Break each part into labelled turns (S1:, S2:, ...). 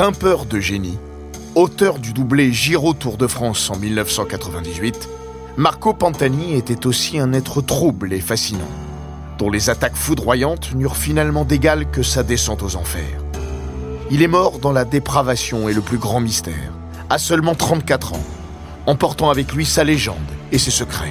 S1: Grimpeur de génie, auteur du doublé Giro Tour de France en 1998, Marco Pantani était aussi un être trouble et fascinant, dont les attaques foudroyantes n'eurent finalement d'égal que sa descente aux enfers. Il est mort dans la dépravation et le plus grand mystère, à seulement 34 ans, emportant avec lui sa légende et ses secrets.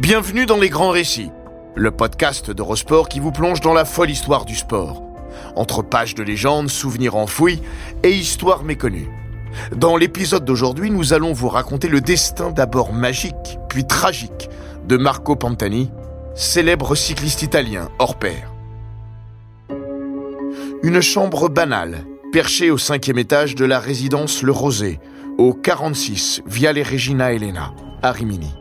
S1: Bienvenue dans Les Grands Récits, le podcast d'Eurosport qui vous plonge dans la folle histoire du sport. Entre pages de légendes, souvenirs enfouis et histoires méconnues. Dans l'épisode d'aujourd'hui, nous allons vous raconter le destin d'abord magique, puis tragique, de Marco Pantani, célèbre cycliste italien hors pair. Une chambre banale, perchée au cinquième étage de la résidence Le Rosé, au 46 Viale Regina Elena, à Rimini.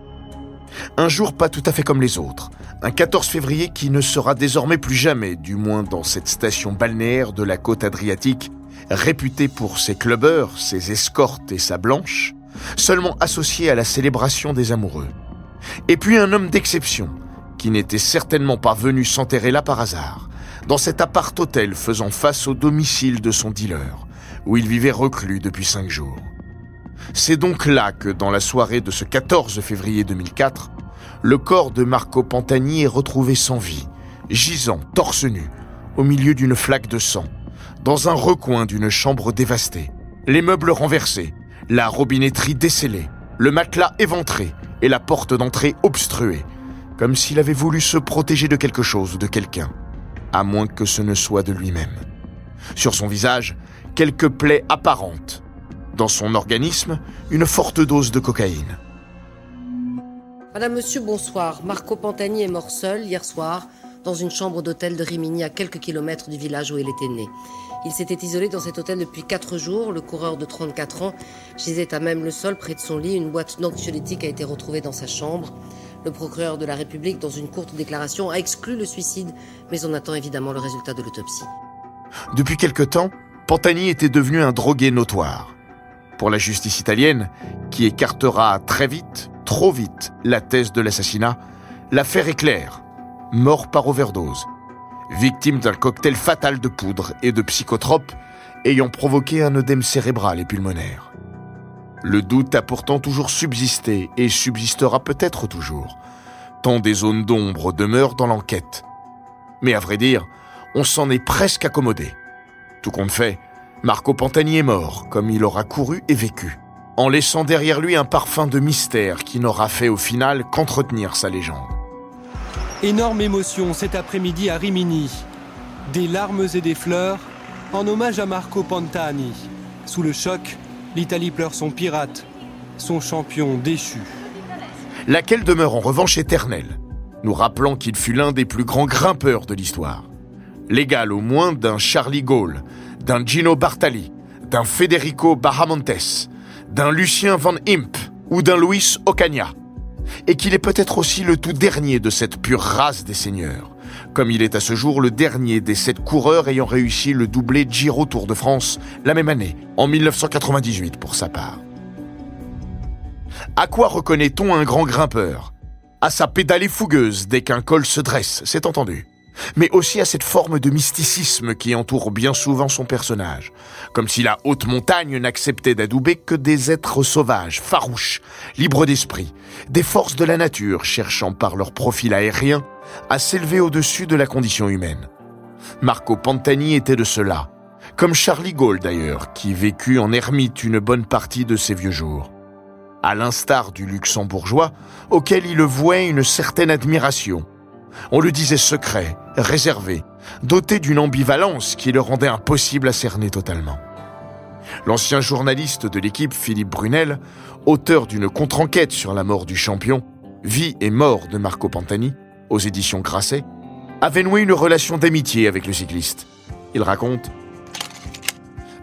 S1: Un jour pas tout à fait comme les autres. Un 14 février qui ne sera désormais plus jamais, du moins dans cette station balnéaire de la côte adriatique, réputée pour ses clubbeurs, ses escortes et sa blanche, seulement associée à la célébration des amoureux. Et puis un homme d'exception, qui n'était certainement pas venu s'enterrer là par hasard, dans cet appart-hôtel faisant face au domicile de son dealer, où il vivait reclus depuis cinq jours. C'est donc là que, dans la soirée de ce 14 février 2004, le corps de Marco Pantani est retrouvé sans vie, gisant, torse nu, au milieu d'une flaque de sang, dans un recoin d'une chambre dévastée, les meubles renversés, la robinetterie décellée, le matelas éventré et la porte d'entrée obstruée, comme s'il avait voulu se protéger de quelque chose ou de quelqu'un, à moins que ce ne soit de lui-même. Sur son visage, quelques plaies apparentes, dans son organisme une forte dose de cocaïne.
S2: Madame, Monsieur, bonsoir. Marco Pantani est mort seul hier soir dans une chambre d'hôtel de Rimini à quelques kilomètres du village où il était né. Il s'était isolé dans cet hôtel depuis quatre jours. Le coureur de 34 ans gisait à même le sol près de son lit. Une boîte d'anxiolytique a été retrouvée dans sa chambre. Le procureur de la République, dans une courte déclaration, a exclu le suicide, mais on attend évidemment le résultat de l'autopsie.
S1: Depuis quelque temps, Pantani était devenu un drogué notoire pour la justice italienne, qui écartera très vite, trop vite, la thèse de l'assassinat, l'affaire est claire. Mort par overdose. Victime d'un cocktail fatal de poudre et de psychotropes ayant provoqué un œdème cérébral et pulmonaire. Le doute a pourtant toujours subsisté et subsistera peut-être toujours, tant des zones d'ombre demeurent dans l'enquête. Mais à vrai dire, on s'en est presque accommodé. Tout compte fait, Marco Pantani est mort, comme il aura couru et vécu, en laissant derrière lui un parfum de mystère qui n'aura fait au final qu'entretenir sa légende.
S3: Énorme émotion cet après-midi à Rimini. Des larmes et des fleurs en hommage à Marco Pantani. Sous le choc, l'Italie pleure son pirate, son champion déchu.
S1: Laquelle demeure en revanche éternelle, nous rappelant qu'il fut l'un des plus grands grimpeurs de l'histoire. L'égal au moins d'un Charlie Gaulle, d'un Gino Bartali, d'un Federico Bahamontes, d'un Lucien Van Imp ou d'un Luis Ocaña. Et qu'il est peut-être aussi le tout dernier de cette pure race des seigneurs, comme il est à ce jour le dernier des sept coureurs ayant réussi le doublé Giro Tour de France la même année, en 1998 pour sa part. À quoi reconnaît-on un grand grimpeur? À sa pédalée fougueuse dès qu'un col se dresse, c'est entendu mais aussi à cette forme de mysticisme qui entoure bien souvent son personnage, comme si la haute montagne n'acceptait d'adouber que des êtres sauvages, farouches, libres d'esprit, des forces de la nature cherchant par leur profil aérien à s'élever au-dessus de la condition humaine. Marco Pantani était de cela, comme Charlie Gaulle d'ailleurs, qui vécut en ermite une bonne partie de ses vieux jours. À l'instar du luxembourgeois, auquel il vouait une certaine admiration. On le disait secret, réservé, doté d'une ambivalence qui le rendait impossible à cerner totalement. L'ancien journaliste de l'équipe Philippe Brunel, auteur d'une contre-enquête sur la mort du champion, Vie et mort de Marco Pantani, aux éditions Grasset, avait noué une relation d'amitié avec le cycliste. Il raconte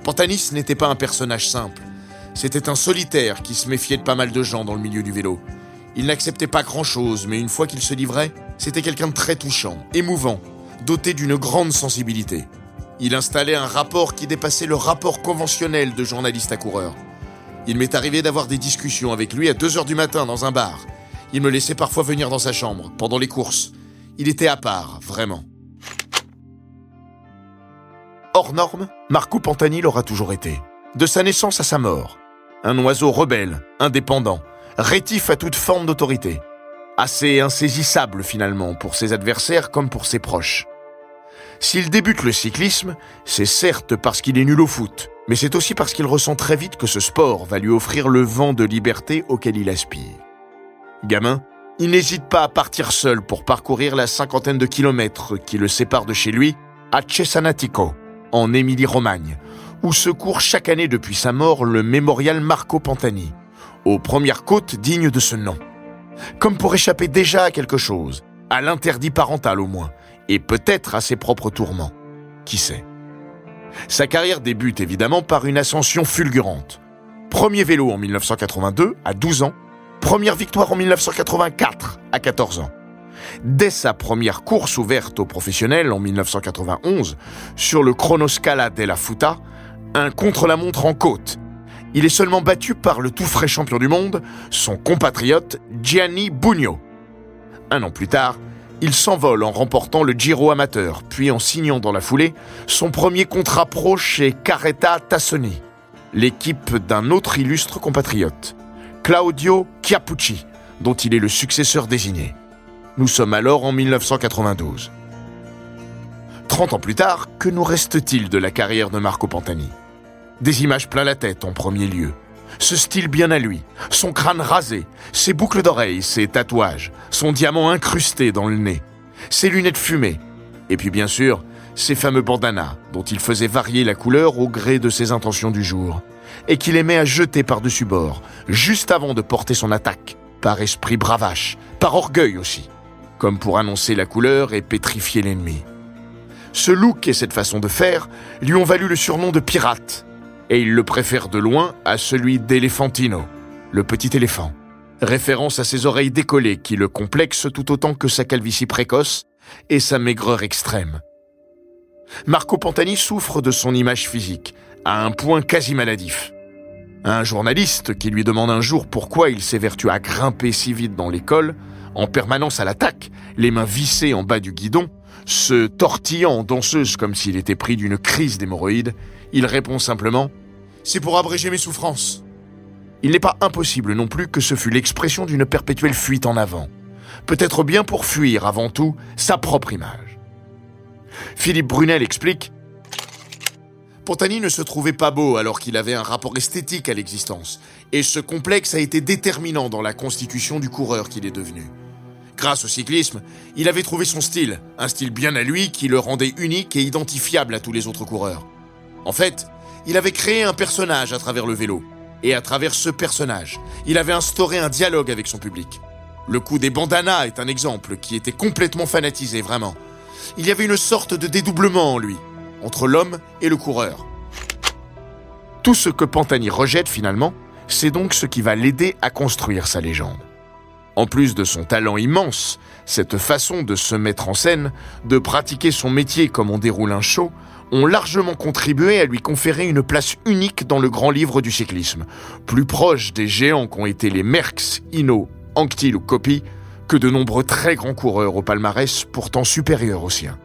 S1: Pantanis n'était pas un personnage simple. C'était un solitaire qui se méfiait de pas mal de gens dans le milieu du vélo. Il n'acceptait pas grand-chose, mais une fois qu'il se livrait, c'était quelqu'un de très touchant, émouvant, doté d'une grande sensibilité. Il installait un rapport qui dépassait le rapport conventionnel de journaliste à coureur. Il m'est arrivé d'avoir des discussions avec lui à 2 heures du matin dans un bar. Il me laissait parfois venir dans sa chambre, pendant les courses. Il était à part, vraiment. Hors norme, Marco Pantani l'aura toujours été. De sa naissance à sa mort. Un oiseau rebelle, indépendant, rétif à toute forme d'autorité. Assez insaisissable finalement pour ses adversaires comme pour ses proches. S'il débute le cyclisme, c'est certes parce qu'il est nul au foot, mais c'est aussi parce qu'il ressent très vite que ce sport va lui offrir le vent de liberté auquel il aspire. Gamin, il n'hésite pas à partir seul pour parcourir la cinquantaine de kilomètres qui le séparent de chez lui à Cesanatico, en Émilie-Romagne, où se court chaque année depuis sa mort le mémorial Marco Pantani, aux premières côtes dignes de ce nom. Comme pour échapper déjà à quelque chose, à l'interdit parental au moins, et peut-être à ses propres tourments. Qui sait? Sa carrière débute évidemment par une ascension fulgurante. Premier vélo en 1982, à 12 ans, première victoire en 1984, à 14 ans. Dès sa première course ouverte aux professionnels en 1991, sur le Chronoscala della Futa, un contre-la-montre en côte. Il est seulement battu par le tout frais champion du monde, son compatriote Gianni Bugno. Un an plus tard, il s'envole en remportant le Giro amateur, puis en signant dans la foulée son premier contrat pro chez Carretta Tassoni, l'équipe d'un autre illustre compatriote, Claudio Chiapucci, dont il est le successeur désigné. Nous sommes alors en 1992. Trente ans plus tard, que nous reste-t-il de la carrière de Marco Pantani? Des images plein la tête en premier lieu, ce style bien à lui, son crâne rasé, ses boucles d'oreilles, ses tatouages, son diamant incrusté dans le nez, ses lunettes fumées, et puis bien sûr, ses fameux bandanas dont il faisait varier la couleur au gré de ses intentions du jour, et qu'il aimait à jeter par-dessus bord, juste avant de porter son attaque, par esprit bravache, par orgueil aussi, comme pour annoncer la couleur et pétrifier l'ennemi. Ce look et cette façon de faire lui ont valu le surnom de pirate, et il le préfère de loin à celui d'Elephantino, le petit éléphant, référence à ses oreilles décollées qui le complexent tout autant que sa calvitie précoce et sa maigreur extrême. Marco Pantani souffre de son image physique, à un point quasi maladif. Un journaliste qui lui demande un jour pourquoi il s'évertue à grimper si vite dans l'école, en permanence à l'attaque, les mains vissées en bas du guidon, se tortillant en danseuse comme s'il était pris d'une crise d'hémorroïdes, il répond simplement ⁇ C'est pour abréger mes souffrances ⁇ Il n'est pas impossible non plus que ce fût l'expression d'une perpétuelle fuite en avant, peut-être bien pour fuir avant tout sa propre image. Philippe Brunel explique Pontani ne se trouvait pas beau alors qu'il avait un rapport esthétique à l'existence, et ce complexe a été déterminant dans la constitution du coureur qu'il est devenu. Grâce au cyclisme, il avait trouvé son style, un style bien à lui qui le rendait unique et identifiable à tous les autres coureurs. En fait, il avait créé un personnage à travers le vélo. Et à travers ce personnage, il avait instauré un dialogue avec son public. Le coup des bandanas est un exemple qui était complètement fanatisé, vraiment. Il y avait une sorte de dédoublement en lui, entre l'homme et le coureur. Tout ce que Pantani rejette finalement, c'est donc ce qui va l'aider à construire sa légende. En plus de son talent immense, cette façon de se mettre en scène, de pratiquer son métier comme on déroule un show, ont largement contribué à lui conférer une place unique dans le grand livre du cyclisme, plus proche des géants qu'ont été les Merckx, Hinault, Anquetil ou Coppi, que de nombreux très grands coureurs au palmarès pourtant supérieurs au sien.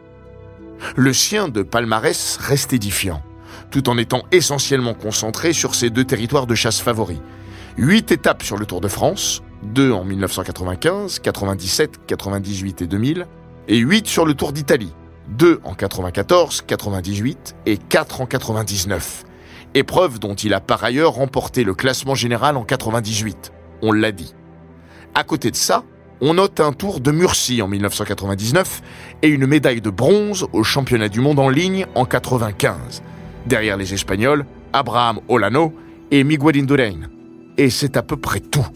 S1: Le sien de palmarès reste édifiant, tout en étant essentiellement concentré sur ses deux territoires de chasse favoris. Huit étapes sur le Tour de France, deux en 1995, 97, 98 et 2000, et 8 sur le Tour d'Italie, 2 en 94, 98 et 4 en 99. Épreuve dont il a par ailleurs remporté le classement général en 98. On l'a dit. À côté de ça, on note un tour de Murcie en 1999 et une médaille de bronze au championnat du monde en ligne en 95. Derrière les Espagnols, Abraham Olano et Miguel Indurain. Et c'est à peu près tout.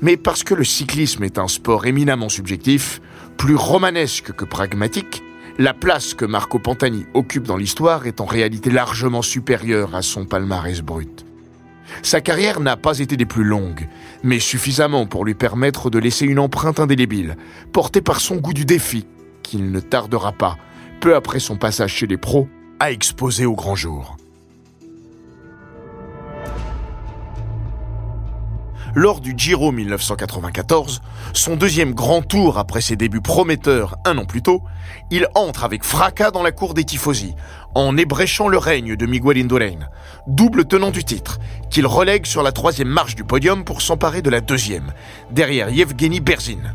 S1: Mais parce que le cyclisme est un sport éminemment subjectif, plus romanesque que pragmatique, la place que Marco Pantani occupe dans l'histoire est en réalité largement supérieure à son palmarès brut. Sa carrière n'a pas été des plus longues, mais suffisamment pour lui permettre de laisser une empreinte indélébile, portée par son goût du défi, qu'il ne tardera pas, peu après son passage chez les pros, à exposer au grand jour. Lors du Giro 1994, son deuxième grand tour après ses débuts prometteurs un an plus tôt, il entre avec fracas dans la cour des tifosi, en ébréchant le règne de Miguel Indurain, double tenant du titre, qu'il relègue sur la troisième marche du podium pour s'emparer de la deuxième, derrière Yevgeny Berzin.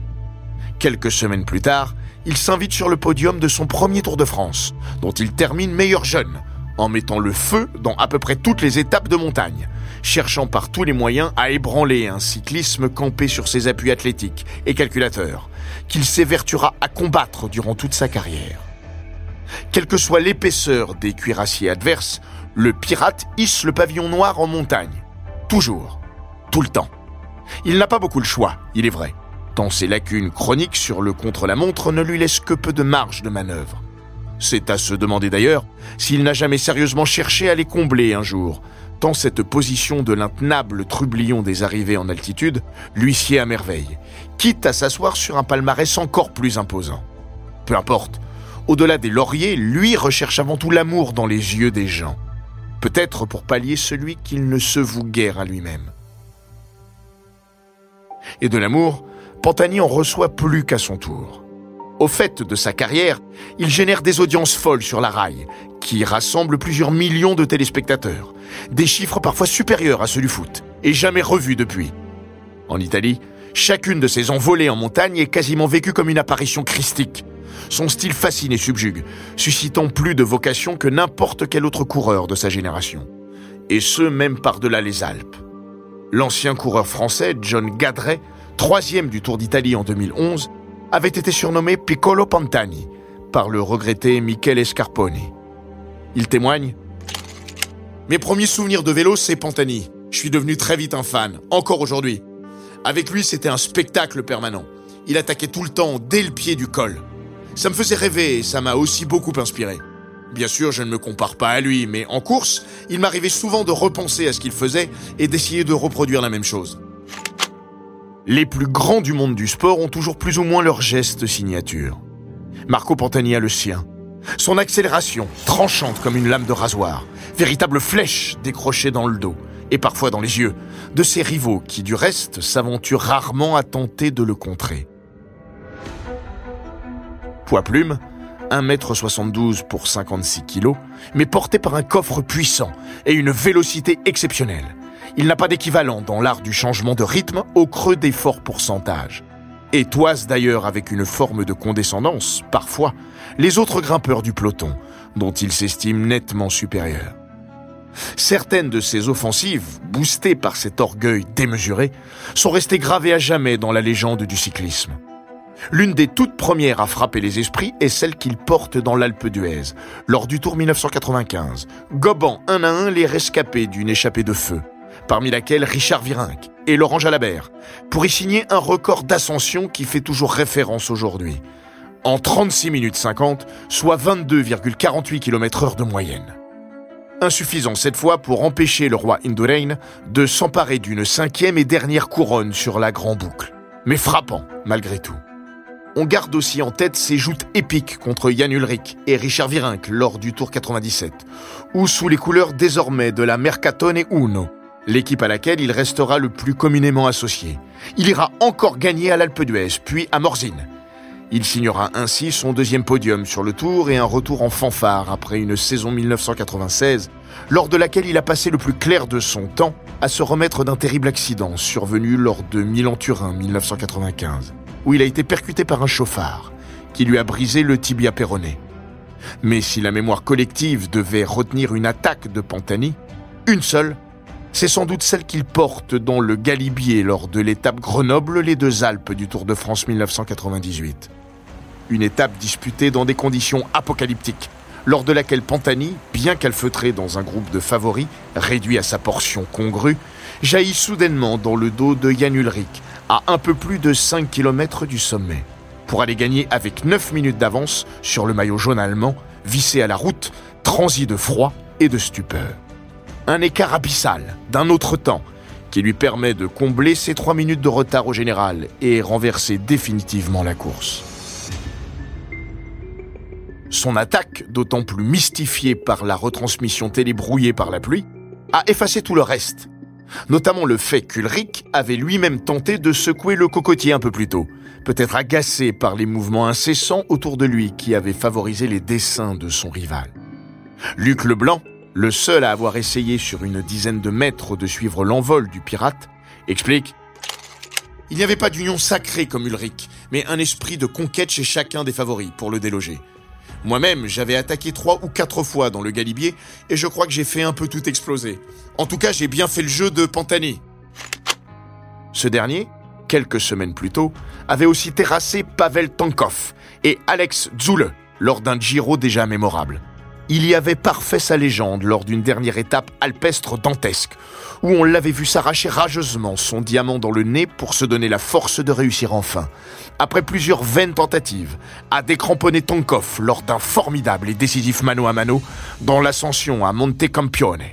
S1: Quelques semaines plus tard, il s'invite sur le podium de son premier Tour de France, dont il termine meilleur jeune, en mettant le feu dans à peu près toutes les étapes de montagne, cherchant par tous les moyens à ébranler un cyclisme campé sur ses appuis athlétiques et calculateurs, qu'il s'évertuera à combattre durant toute sa carrière. Quelle que soit l'épaisseur des cuirassiers adverses, le pirate hisse le pavillon noir en montagne. Toujours. Tout le temps. Il n'a pas beaucoup le choix, il est vrai, tant ses lacunes chroniques sur le contre-la-montre ne lui laissent que peu de marge de manœuvre. C'est à se demander d'ailleurs s'il n'a jamais sérieusement cherché à les combler un jour, tant cette position de l'intenable trublion des arrivées en altitude lui sied à merveille, quitte à s'asseoir sur un palmarès encore plus imposant. Peu importe, au-delà des lauriers, lui recherche avant tout l'amour dans les yeux des gens, peut-être pour pallier celui qu'il ne se voue guère à lui-même. Et de l'amour, Pantani en reçoit plus qu'à son tour. Au fait de sa carrière, il génère des audiences folles sur la rail, qui rassemblent plusieurs millions de téléspectateurs, des chiffres parfois supérieurs à ceux du foot, et jamais revus depuis. En Italie, chacune de ces envolées en montagne est quasiment vécue comme une apparition christique. Son style fascine et subjugue, suscitant plus de vocation que n'importe quel autre coureur de sa génération. Et ce, même par-delà les Alpes. L'ancien coureur français John Gadret, troisième du Tour d'Italie en 2011, avait été surnommé Piccolo Pantani par le regretté Michele Scarponi. Il témoigne Mes premiers souvenirs de vélo, c'est Pantani. Je suis devenu très vite un fan, encore aujourd'hui. Avec lui, c'était un spectacle permanent. Il attaquait tout le temps dès le pied du col. Ça me faisait rêver et ça m'a aussi beaucoup inspiré. Bien sûr, je ne me compare pas à lui, mais en course, il m'arrivait souvent de repenser à ce qu'il faisait et d'essayer de reproduire la même chose. Les plus grands du monde du sport ont toujours plus ou moins leur geste signature. Marco Pantani a le sien. Son accélération, tranchante comme une lame de rasoir, véritable flèche décrochée dans le dos et parfois dans les yeux, de ses rivaux qui, du reste, s'aventurent rarement à tenter de le contrer. Poids plume, 1m72 pour 56 kg, mais porté par un coffre puissant et une vélocité exceptionnelle. Il n'a pas d'équivalent dans l'art du changement de rythme au creux des forts pourcentages. Et toise d'ailleurs avec une forme de condescendance, parfois, les autres grimpeurs du peloton, dont il s'estime nettement supérieur. Certaines de ces offensives, boostées par cet orgueil démesuré, sont restées gravées à jamais dans la légende du cyclisme. L'une des toutes premières à frapper les esprits est celle qu'il porte dans l'Alpe d'Huez, lors du Tour 1995, gobant un à un les rescapés d'une échappée de feu, parmi laquelle Richard Virenque et Laurent Jalabert, pour y signer un record d'ascension qui fait toujours référence aujourd'hui. En 36 minutes 50, soit 22,48 km heure de moyenne. Insuffisant cette fois pour empêcher le roi Indurain de s'emparer d'une cinquième et dernière couronne sur la Grand Boucle. Mais frappant, malgré tout. On garde aussi en tête ses joutes épiques contre Jan Ulrich et Richard Virenque lors du Tour 97, ou sous les couleurs désormais de la Mercatone Uno, l'équipe à laquelle il restera le plus communément associé. Il ira encore gagner à l'Alpe d'Huez, puis à Morzine. Il signera ainsi son deuxième podium sur le Tour et un retour en fanfare après une saison 1996, lors de laquelle il a passé le plus clair de son temps à se remettre d'un terrible accident survenu lors de Milan-Turin 1995, où il a été percuté par un chauffard qui lui a brisé le tibia péroné. Mais si la mémoire collective devait retenir une attaque de Pantani, une seule, c'est sans doute celle qu'il porte dans le Galibier lors de l'étape Grenoble-les Deux Alpes du Tour de France 1998. Une étape disputée dans des conditions apocalyptiques, lors de laquelle Pantani, bien calfeutré dans un groupe de favoris, réduit à sa portion congrue, jaillit soudainement dans le dos de Jan Ulrich, à un peu plus de 5 km du sommet, pour aller gagner avec 9 minutes d'avance sur le maillot jaune allemand, vissé à la route, transi de froid et de stupeur. Un écart abyssal, d'un autre temps, qui lui permet de combler ses 3 minutes de retard au général et renverser définitivement la course. Son attaque, d'autant plus mystifiée par la retransmission télé brouillée par la pluie, a effacé tout le reste. Notamment le fait qu'Ulrich avait lui-même tenté de secouer le cocotier un peu plus tôt, peut-être agacé par les mouvements incessants autour de lui qui avaient favorisé les dessins de son rival. Luc Leblanc, le seul à avoir essayé sur une dizaine de mètres de suivre l'envol du pirate, explique Il n'y avait pas d'union sacrée comme Ulrich, mais un esprit de conquête chez chacun des favoris pour le déloger. Moi-même, j'avais attaqué trois ou quatre fois dans le Galibier et je crois que j'ai fait un peu tout exploser. En tout cas, j'ai bien fait le jeu de Pantani. Ce dernier, quelques semaines plus tôt, avait aussi terrassé Pavel Tankov et Alex Zule lors d'un Giro déjà mémorable il y avait parfait sa légende lors d'une dernière étape alpestre dantesque, où on l'avait vu s'arracher rageusement son diamant dans le nez pour se donner la force de réussir enfin, après plusieurs vaines tentatives, à décramponner Tonkov lors d'un formidable et décisif mano à mano dans l'ascension à Monte Campione,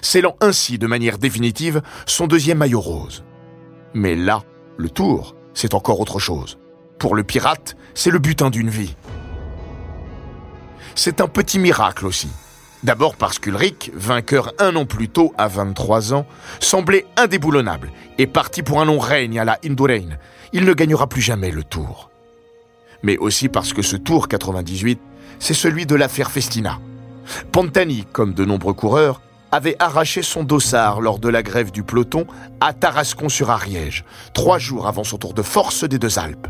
S1: scellant ainsi de manière définitive son deuxième maillot rose. Mais là, le tour, c'est encore autre chose. Pour le pirate, c'est le butin d'une vie c'est un petit miracle aussi. D'abord parce qu'Ulrich, vainqueur un an plus tôt à 23 ans, semblait indéboulonnable et parti pour un long règne à la Indurain. Il ne gagnera plus jamais le tour. Mais aussi parce que ce tour 98, c'est celui de l'affaire Festina. Pantani, comme de nombreux coureurs, avait arraché son dossard lors de la grève du peloton à Tarascon-sur-Ariège, trois jours avant son tour de force des deux Alpes.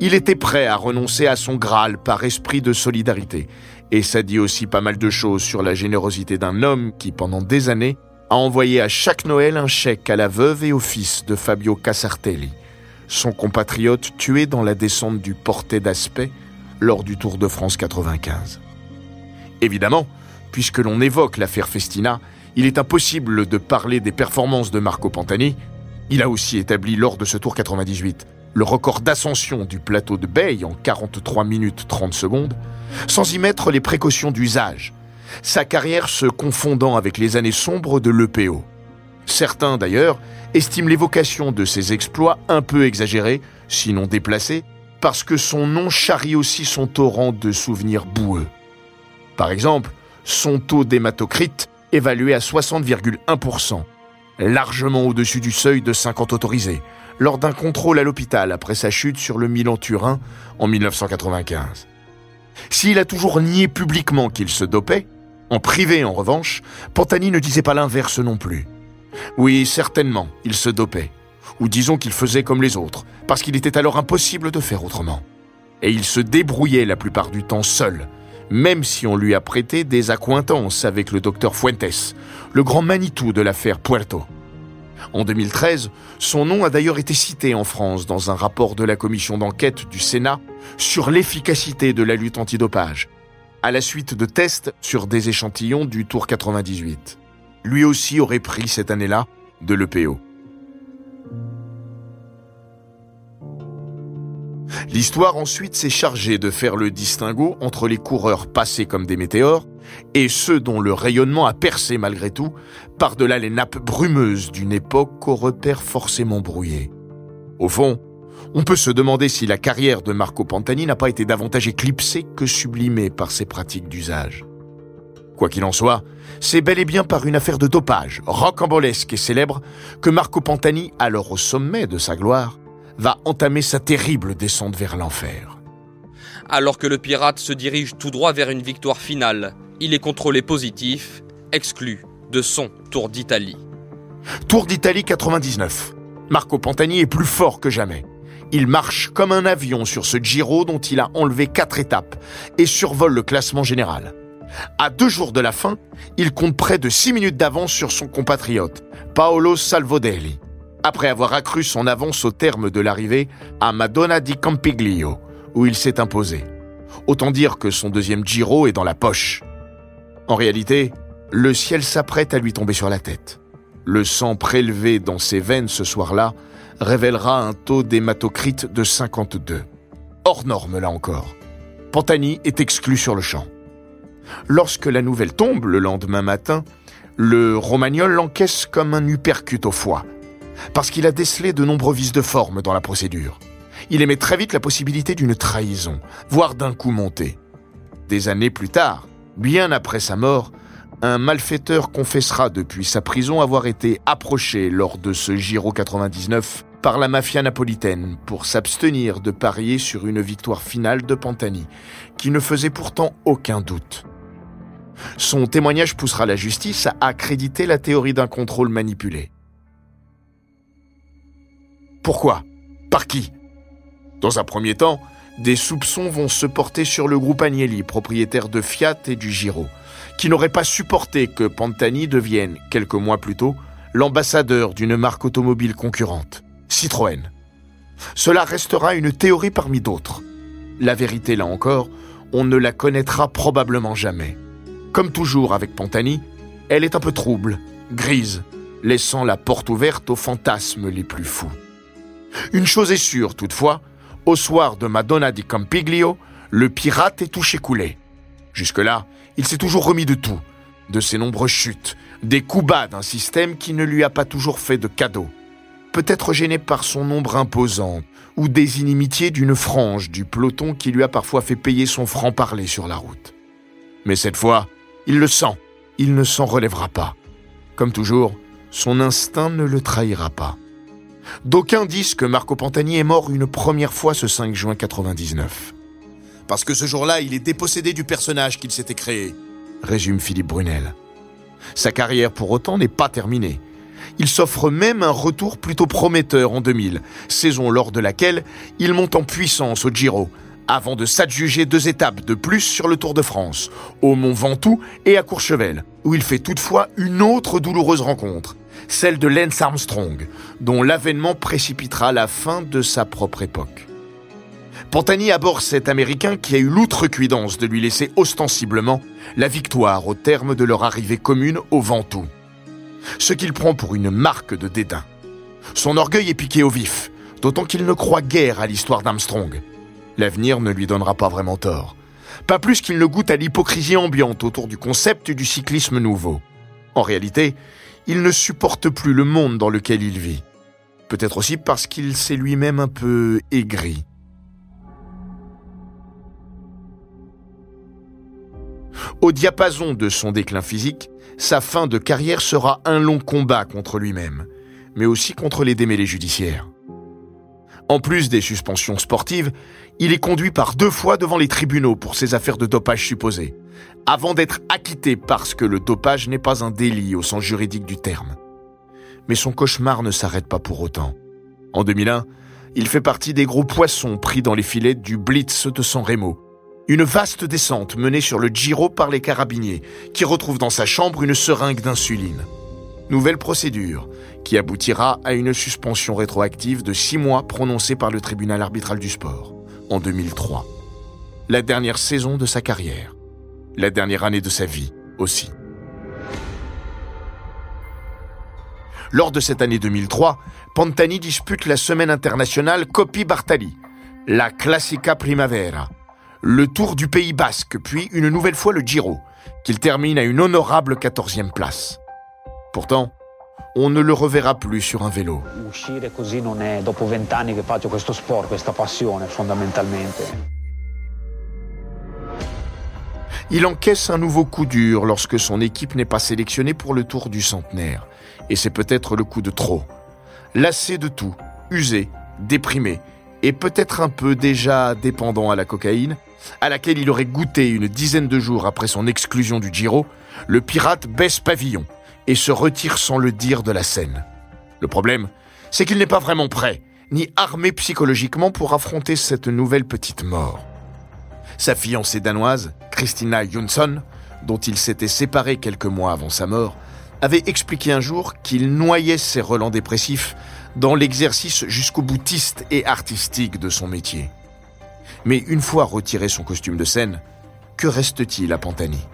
S1: Il était prêt à renoncer à son Graal par esprit de solidarité. Et ça dit aussi pas mal de choses sur la générosité d'un homme qui, pendant des années, a envoyé à chaque Noël un chèque à la veuve et au fils de Fabio Casartelli, son compatriote tué dans la descente du Portet d'Aspect lors du Tour de France 95. Évidemment, puisque l'on évoque l'affaire Festina, il est impossible de parler des performances de Marco Pantani. Il a aussi établi lors de ce Tour 98 le record d'ascension du plateau de Bay en 43 minutes 30 secondes, sans y mettre les précautions d'usage, sa carrière se confondant avec les années sombres de l'EPO. Certains, d'ailleurs, estiment l'évocation de ses exploits un peu exagérée, sinon déplacée, parce que son nom charrie aussi son torrent de souvenirs boueux. Par exemple, son taux d'hématocrite évalué à 60,1%, largement au-dessus du seuil de 50 autorisés, lors d'un contrôle à l'hôpital après sa chute sur le Milan-Turin en 1995. S'il a toujours nié publiquement qu'il se dopait, en privé en revanche, Pantani ne disait pas l'inverse non plus. Oui, certainement, il se dopait. Ou disons qu'il faisait comme les autres, parce qu'il était alors impossible de faire autrement. Et il se débrouillait la plupart du temps seul, même si on lui a prêté des accointances avec le docteur Fuentes, le grand Manitou de l'affaire Puerto. En 2013, son nom a d'ailleurs été cité en France dans un rapport de la commission d'enquête du Sénat sur l'efficacité de la lutte antidopage, à la suite de tests sur des échantillons du Tour 98. Lui aussi aurait pris cette année-là de l'EPO. L'histoire ensuite s'est chargée de faire le distinguo entre les coureurs passés comme des météores et ceux dont le rayonnement a percé malgré tout par-delà les nappes brumeuses d'une époque aux repères forcément brouillés. Au fond, on peut se demander si la carrière de Marco Pantani n'a pas été davantage éclipsée que sublimée par ses pratiques d'usage. Quoi qu'il en soit, c'est bel et bien par une affaire de dopage rocambolesque et célèbre que Marco Pantani, alors au sommet de sa gloire, va entamer sa terrible descente vers l'enfer.
S4: Alors que le pirate se dirige tout droit vers une victoire finale, il est contrôlé positif, exclu de son Tour d'Italie.
S1: Tour d'Italie 99. Marco Pantani est plus fort que jamais. Il marche comme un avion sur ce Giro dont il a enlevé quatre étapes et survole le classement général. À deux jours de la fin, il compte près de six minutes d'avance sur son compatriote, Paolo Salvodelli, après avoir accru son avance au terme de l'arrivée à Madonna di Campiglio, où il s'est imposé. Autant dire que son deuxième Giro est dans la poche. En réalité, le ciel s'apprête à lui tomber sur la tête. Le sang prélevé dans ses veines ce soir-là révélera un taux d'hématocrite de 52. Hors norme là encore. Pantani est exclu sur le champ. Lorsque la nouvelle tombe le lendemain matin, le romagnol l'encaisse comme un uppercut au foie, parce qu'il a décelé de nombreux vices de forme dans la procédure. Il émet très vite la possibilité d'une trahison, voire d'un coup monté. Des années plus tard, bien après sa mort, un malfaiteur confessera depuis sa prison avoir été approché lors de ce Giro 99 par la mafia napolitaine pour s'abstenir de parier sur une victoire finale de Pantani, qui ne faisait pourtant aucun doute. Son témoignage poussera la justice à accréditer la théorie d'un contrôle manipulé. Pourquoi? Par qui? Dans un premier temps, des soupçons vont se porter sur le groupe Agnelli, propriétaire de Fiat et du Giro, qui n'aurait pas supporté que Pantani devienne, quelques mois plus tôt, l'ambassadeur d'une marque automobile concurrente, Citroën. Cela restera une théorie parmi d'autres. La vérité, là encore, on ne la connaîtra probablement jamais. Comme toujours avec Pantani, elle est un peu trouble, grise, laissant la porte ouverte aux fantasmes les plus fous. Une chose est sûre toutefois, au soir de Madonna di Campiglio, le pirate est touché coulé. Jusque-là, il s'est toujours remis de tout, de ses nombreuses chutes, des coups bas d'un système qui ne lui a pas toujours fait de cadeaux. Peut-être gêné par son nombre imposant, ou des inimitiés d'une frange du peloton qui lui a parfois fait payer son franc-parler sur la route. Mais cette fois, il le sent, il ne s'en relèvera pas. Comme toujours, son instinct ne le trahira pas. D'aucuns disent que Marco Pantani est mort une première fois ce 5 juin 99. Parce que ce jour-là, il est dépossédé du personnage qu'il s'était créé, résume Philippe Brunel. Sa carrière pour autant n'est pas terminée. Il s'offre même un retour plutôt prometteur en 2000, saison lors de laquelle il monte en puissance au Giro, avant de s'adjuger deux étapes de plus sur le Tour de France, au Mont Ventoux et à Courchevel, où il fait toutefois une autre douloureuse rencontre, celle de Lance Armstrong, dont l'avènement précipitera la fin de sa propre époque. Pantani aborde cet Américain qui a eu l'outrecuidance de lui laisser ostensiblement la victoire au terme de leur arrivée commune au Ventoux. Ce qu'il prend pour une marque de dédain. Son orgueil est piqué au vif, d'autant qu'il ne croit guère à l'histoire d'Armstrong L'avenir ne lui donnera pas vraiment tort. Pas plus qu'il ne goûte à l'hypocrisie ambiante autour du concept du cyclisme nouveau. En réalité, il ne supporte plus le monde dans lequel il vit. Peut-être aussi parce qu'il s'est lui-même un peu aigri. Au diapason de son déclin physique, sa fin de carrière sera un long combat contre lui-même, mais aussi contre les démêlés judiciaires. En plus des suspensions sportives, il est conduit par deux fois devant les tribunaux pour ses affaires de dopage supposées, avant d'être acquitté parce que le dopage n'est pas un délit au sens juridique du terme. Mais son cauchemar ne s'arrête pas pour autant. En 2001, il fait partie des gros poissons pris dans les filets du Blitz de San Remo, une vaste descente menée sur le Giro par les carabiniers, qui retrouvent dans sa chambre une seringue d'insuline. Nouvelle procédure, qui aboutira à une suspension rétroactive de six mois prononcée par le tribunal arbitral du sport en 2003. La dernière saison de sa carrière. La dernière année de sa vie aussi. Lors de cette année 2003, Pantani dispute la semaine internationale Coppi Bartali, la Classica Primavera, le Tour du Pays Basque, puis une nouvelle fois le Giro, qu'il termine à une honorable 14e place. Pourtant, on ne le reverra plus sur un vélo. Il encaisse un nouveau coup dur lorsque son équipe n'est pas sélectionnée pour le tour du centenaire. Et c'est peut-être le coup de trop. Lassé de tout, usé, déprimé, et peut-être un peu déjà dépendant à la cocaïne, à laquelle il aurait goûté une dizaine de jours après son exclusion du Giro, le pirate baisse pavillon et se retire sans le dire de la scène. Le problème, c'est qu'il n'est pas vraiment prêt, ni armé psychologiquement pour affronter cette nouvelle petite mort. Sa fiancée danoise, Christina Jonsson, dont il s'était séparé quelques mois avant sa mort, avait expliqué un jour qu'il noyait ses relents dépressifs dans l'exercice jusqu'au boutiste et artistique de son métier. Mais une fois retiré son costume de scène, que reste-t-il à Pantani?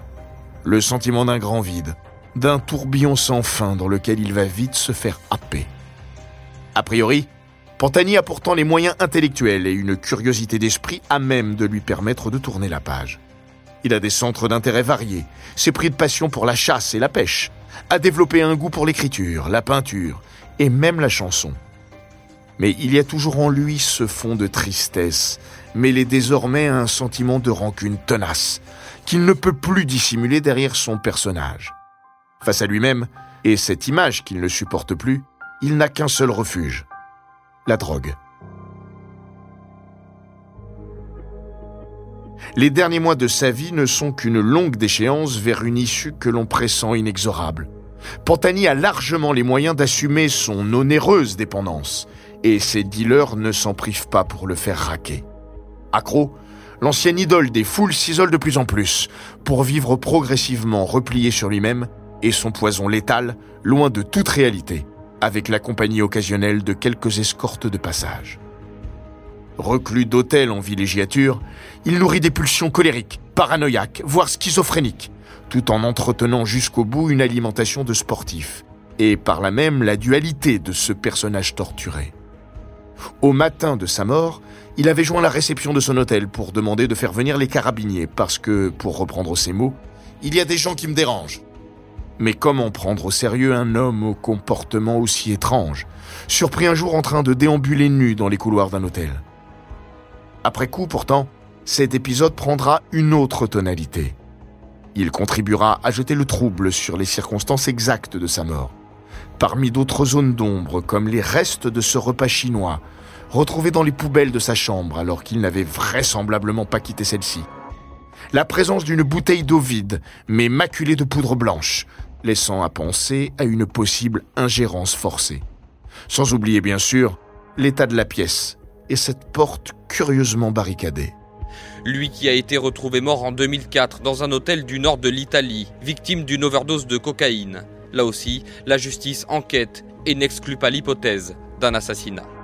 S1: Le sentiment d'un grand vide, d'un tourbillon sans fin dans lequel il va vite se faire happer. A priori, Pantani a pourtant les moyens intellectuels et une curiosité d'esprit à même de lui permettre de tourner la page. Il a des centres d'intérêt variés, s'est pris de passion pour la chasse et la pêche, a développé un goût pour l'écriture, la peinture et même la chanson. Mais il y a toujours en lui ce fond de tristesse, mêlé désormais à un sentiment de rancune tenace, qu'il ne peut plus dissimuler derrière son personnage. Face à lui-même, et cette image qu'il ne supporte plus, il n'a qu'un seul refuge, la drogue. Les derniers mois de sa vie ne sont qu'une longue déchéance vers une issue que l'on pressent inexorable. Pantani a largement les moyens d'assumer son onéreuse dépendance, et ses dealers ne s'en privent pas pour le faire raquer. Accro, l'ancienne idole des foules s'isole de plus en plus, pour vivre progressivement replié sur lui-même et son poison létal, loin de toute réalité, avec la compagnie occasionnelle de quelques escortes de passage. Reclus d'hôtel en villégiature, il nourrit des pulsions colériques, paranoïaques, voire schizophréniques, tout en entretenant jusqu'au bout une alimentation de sportif, et par là même la dualité de ce personnage torturé. Au matin de sa mort, il avait joint la réception de son hôtel pour demander de faire venir les carabiniers, parce que, pour reprendre ses mots, il y a des gens qui me dérangent. Mais comment prendre au sérieux un homme au comportement aussi étrange, surpris un jour en train de déambuler nu dans les couloirs d'un hôtel? Après coup, pourtant, cet épisode prendra une autre tonalité. Il contribuera à jeter le trouble sur les circonstances exactes de sa mort. Parmi d'autres zones d'ombre, comme les restes de ce repas chinois, retrouvés dans les poubelles de sa chambre alors qu'il n'avait vraisemblablement pas quitté celle-ci. La présence d'une bouteille d'eau vide, mais maculée de poudre blanche, laissant à penser à une possible ingérence forcée. Sans oublier bien sûr l'état de la pièce, et cette porte curieusement barricadée.
S4: Lui qui a été retrouvé mort en 2004 dans un hôtel du nord de l'Italie, victime d'une overdose de cocaïne. Là aussi, la justice enquête et n'exclut pas l'hypothèse d'un assassinat.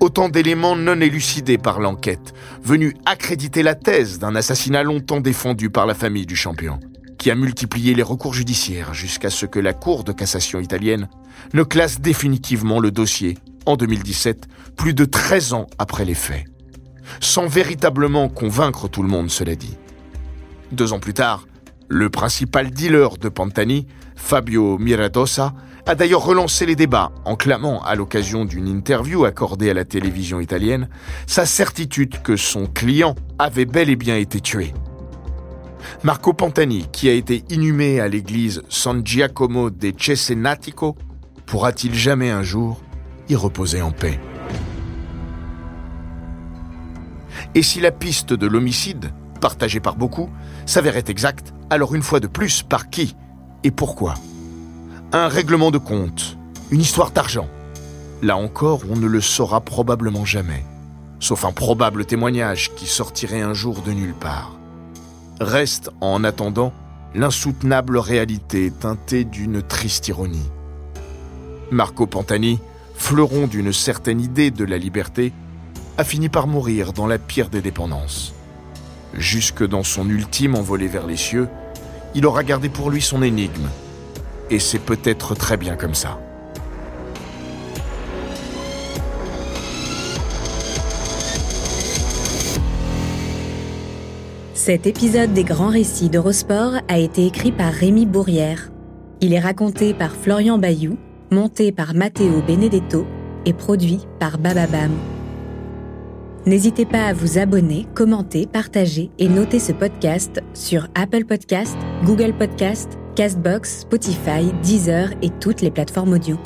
S1: Autant d'éléments non élucidés par l'enquête, venus accréditer la thèse d'un assassinat longtemps défendu par la famille du champion qui a multiplié les recours judiciaires jusqu'à ce que la Cour de cassation italienne ne classe définitivement le dossier en 2017, plus de 13 ans après les faits. Sans véritablement convaincre tout le monde, cela dit. Deux ans plus tard, le principal dealer de Pantani, Fabio Miradosa, a d'ailleurs relancé les débats en clamant, à l'occasion d'une interview accordée à la télévision italienne, sa certitude que son client avait bel et bien été tué. Marco Pantani, qui a été inhumé à l'église San Giacomo de Cesenatico, pourra-t-il jamais un jour y reposer en paix? Et si la piste de l'homicide, partagée par beaucoup, s'avérait exacte, alors une fois de plus, par qui et pourquoi? Un règlement de compte, une histoire d'argent. Là encore, on ne le saura probablement jamais, sauf un probable témoignage qui sortirait un jour de nulle part reste en attendant l'insoutenable réalité teintée d'une triste ironie. Marco Pantani, fleuron d'une certaine idée de la liberté, a fini par mourir dans la pire des dépendances. Jusque dans son ultime envolée vers les cieux, il aura gardé pour lui son énigme. Et c'est peut-être très bien comme ça.
S5: Cet épisode des grands récits d'Eurosport a été écrit par Rémi Bourrière. Il est raconté par Florian Bayou, monté par Matteo Benedetto et produit par Bababam. N'hésitez pas à vous abonner, commenter, partager et noter ce podcast sur Apple Podcast, Google Podcast, Castbox, Spotify, Deezer et toutes les plateformes audio.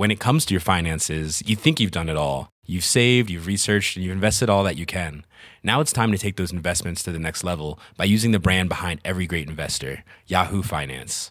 S6: when it comes to your finances, you think you've done it all. You've saved, you've researched, and you've invested all that you can. Now it's time to take those investments to the next level by using the brand behind every great investor, Yahoo Finance.